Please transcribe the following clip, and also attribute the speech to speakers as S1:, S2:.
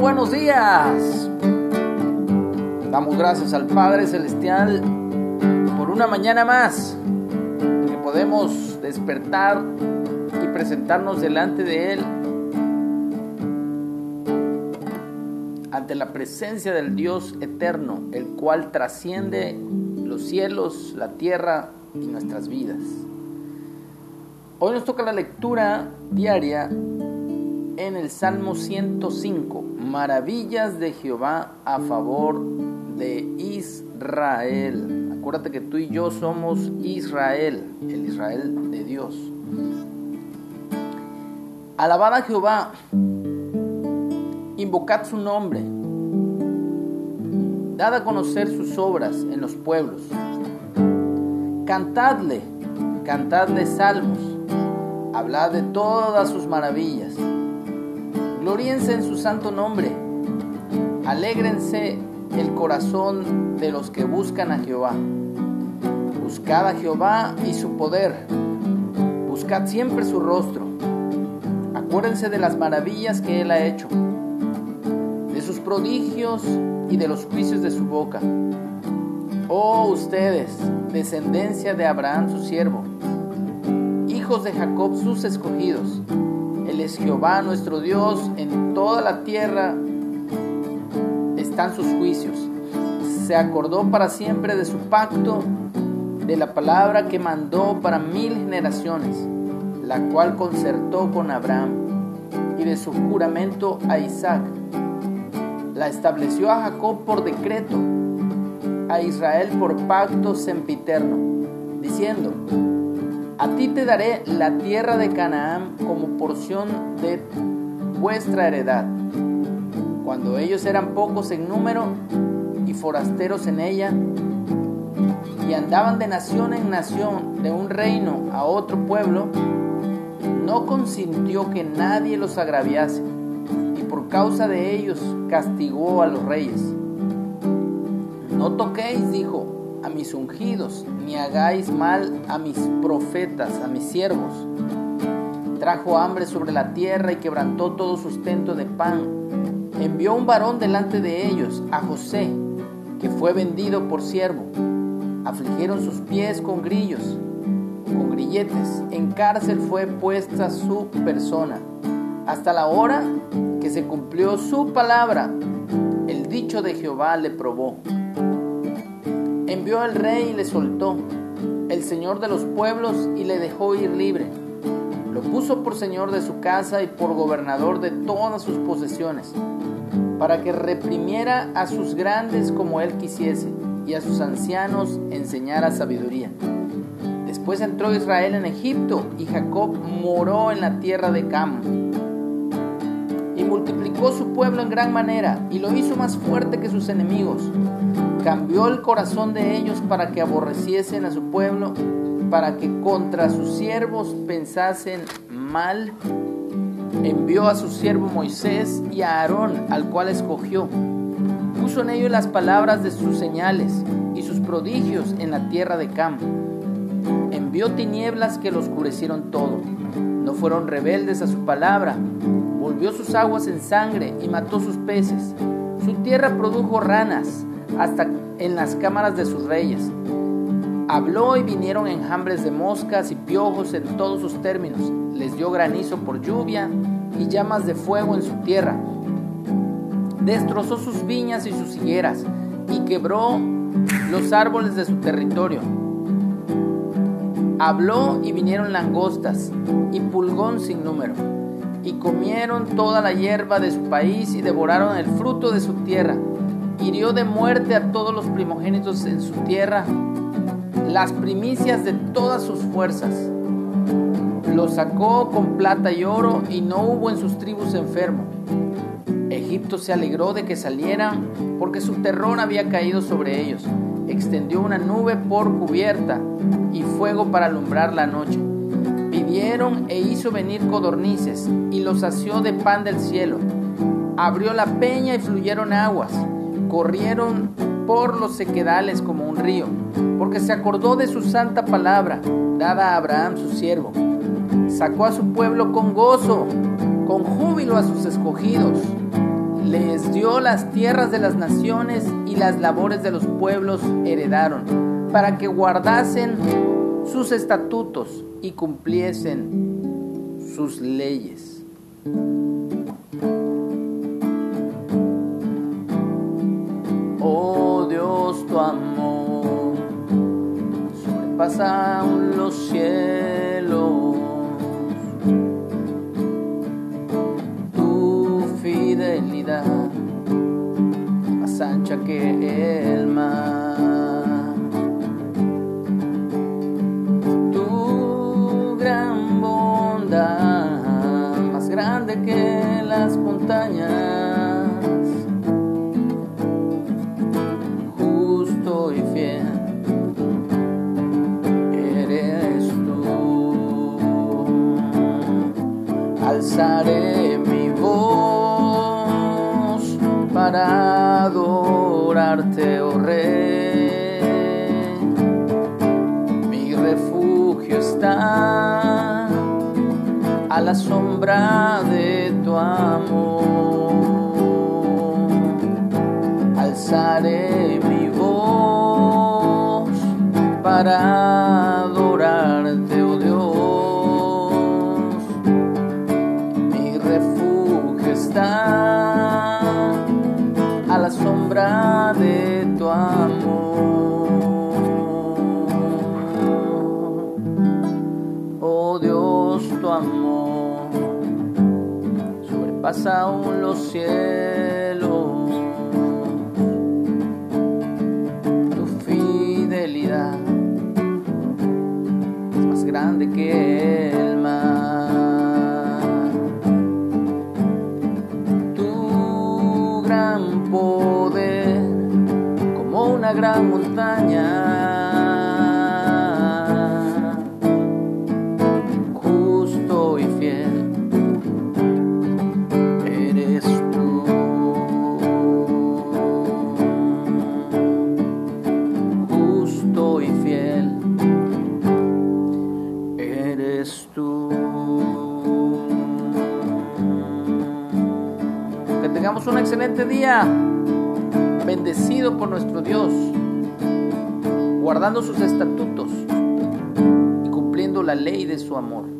S1: buenos días. Damos gracias al Padre Celestial por una mañana más que podemos despertar y presentarnos delante de Él ante la presencia del Dios eterno, el cual trasciende los cielos, la tierra y nuestras vidas. Hoy nos toca la lectura diaria en el Salmo 105, maravillas de Jehová a favor de Israel. Acuérdate que tú y yo somos Israel, el Israel de Dios. Alabad a Jehová, invocad su nombre, dad a conocer sus obras en los pueblos, cantadle, cantadle salmos, hablad de todas sus maravillas, gloríense en su santo nombre, alégrense el corazón de los que buscan a Jehová. Buscad a Jehová y su poder, buscad siempre su rostro. Acuérdense de las maravillas que Él ha hecho, de sus prodigios y de los juicios de su boca. Oh ustedes, descendencia de Abraham su siervo, hijos de Jacob sus escogidos. Es Jehová nuestro Dios, en toda la tierra están sus juicios. Se acordó para siempre de su pacto, de la palabra que mandó para mil generaciones, la cual concertó con Abraham, y de su juramento a Isaac. La estableció a Jacob por decreto, a Israel por pacto sempiterno, diciendo, a ti te daré la tierra de Canaán como porción de vuestra heredad. Cuando ellos eran pocos en número y forasteros en ella, y andaban de nación en nación, de un reino a otro pueblo, no consintió que nadie los agraviase, y por causa de ellos castigó a los reyes. No toquéis, dijo, a mis ungidos, ni hagáis mal a mis profetas, a mis siervos. Trajo hambre sobre la tierra y quebrantó todo sustento de pan. Envió un varón delante de ellos, a José, que fue vendido por siervo. Afligieron sus pies con grillos, con grilletes. En cárcel fue puesta su persona. Hasta la hora que se cumplió su palabra, el dicho de Jehová le probó. Envió al rey y le soltó, el señor de los pueblos y le dejó ir libre. Lo puso por señor de su casa y por gobernador de todas sus posesiones, para que reprimiera a sus grandes como él quisiese, y a sus ancianos enseñara sabiduría. Después entró Israel en Egipto, y Jacob moró en la tierra de Cam. Y multiplicó su pueblo en gran manera, y lo hizo más fuerte que sus enemigos. Cambió el corazón de ellos para que aborreciesen a su pueblo, para que contra sus siervos pensasen mal. Envió a su siervo Moisés y a Aarón, al cual escogió. Puso en ellos las palabras de sus señales y sus prodigios en la tierra de Cam. Envió tinieblas que lo oscurecieron todo. No fueron rebeldes a su palabra. Volvió sus aguas en sangre y mató sus peces. Su tierra produjo ranas hasta en las cámaras de sus reyes. Habló y vinieron enjambres de moscas y piojos en todos sus términos. Les dio granizo por lluvia y llamas de fuego en su tierra. Destrozó sus viñas y sus higueras y quebró los árboles de su territorio. Habló y vinieron langostas y pulgón sin número. Y comieron toda la hierba de su país y devoraron el fruto de su tierra. Hirió de muerte a todos los primogénitos en su tierra, las primicias de todas sus fuerzas. Los sacó con plata y oro y no hubo en sus tribus enfermo. Egipto se alegró de que salieran porque su terror había caído sobre ellos. Extendió una nube por cubierta y fuego para alumbrar la noche. Pidieron e hizo venir codornices y los sació de pan del cielo. Abrió la peña y fluyeron aguas. Corrieron por los sequedales como un río, porque se acordó de su santa palabra, dada a Abraham su siervo. Sacó a su pueblo con gozo, con júbilo a sus escogidos. Les dio las tierras de las naciones y las labores de los pueblos heredaron, para que guardasen sus estatutos y cumpliesen sus leyes. Dios, tu amor sobrepasa los cielos. Tu fidelidad más ancha que el mar. Para adorarte, oh Rey. Mi refugio está a la sombra de tu amor. Alzaré sombra de tu amor. Oh Dios, tu amor sobrepasa aún los cielos. Gran montaña. Justo y fiel eres tú. Justo y fiel eres tú. Que tengamos un excelente día, bendecido por nuestro Dios, guardando sus estatutos y cumpliendo la ley de su amor.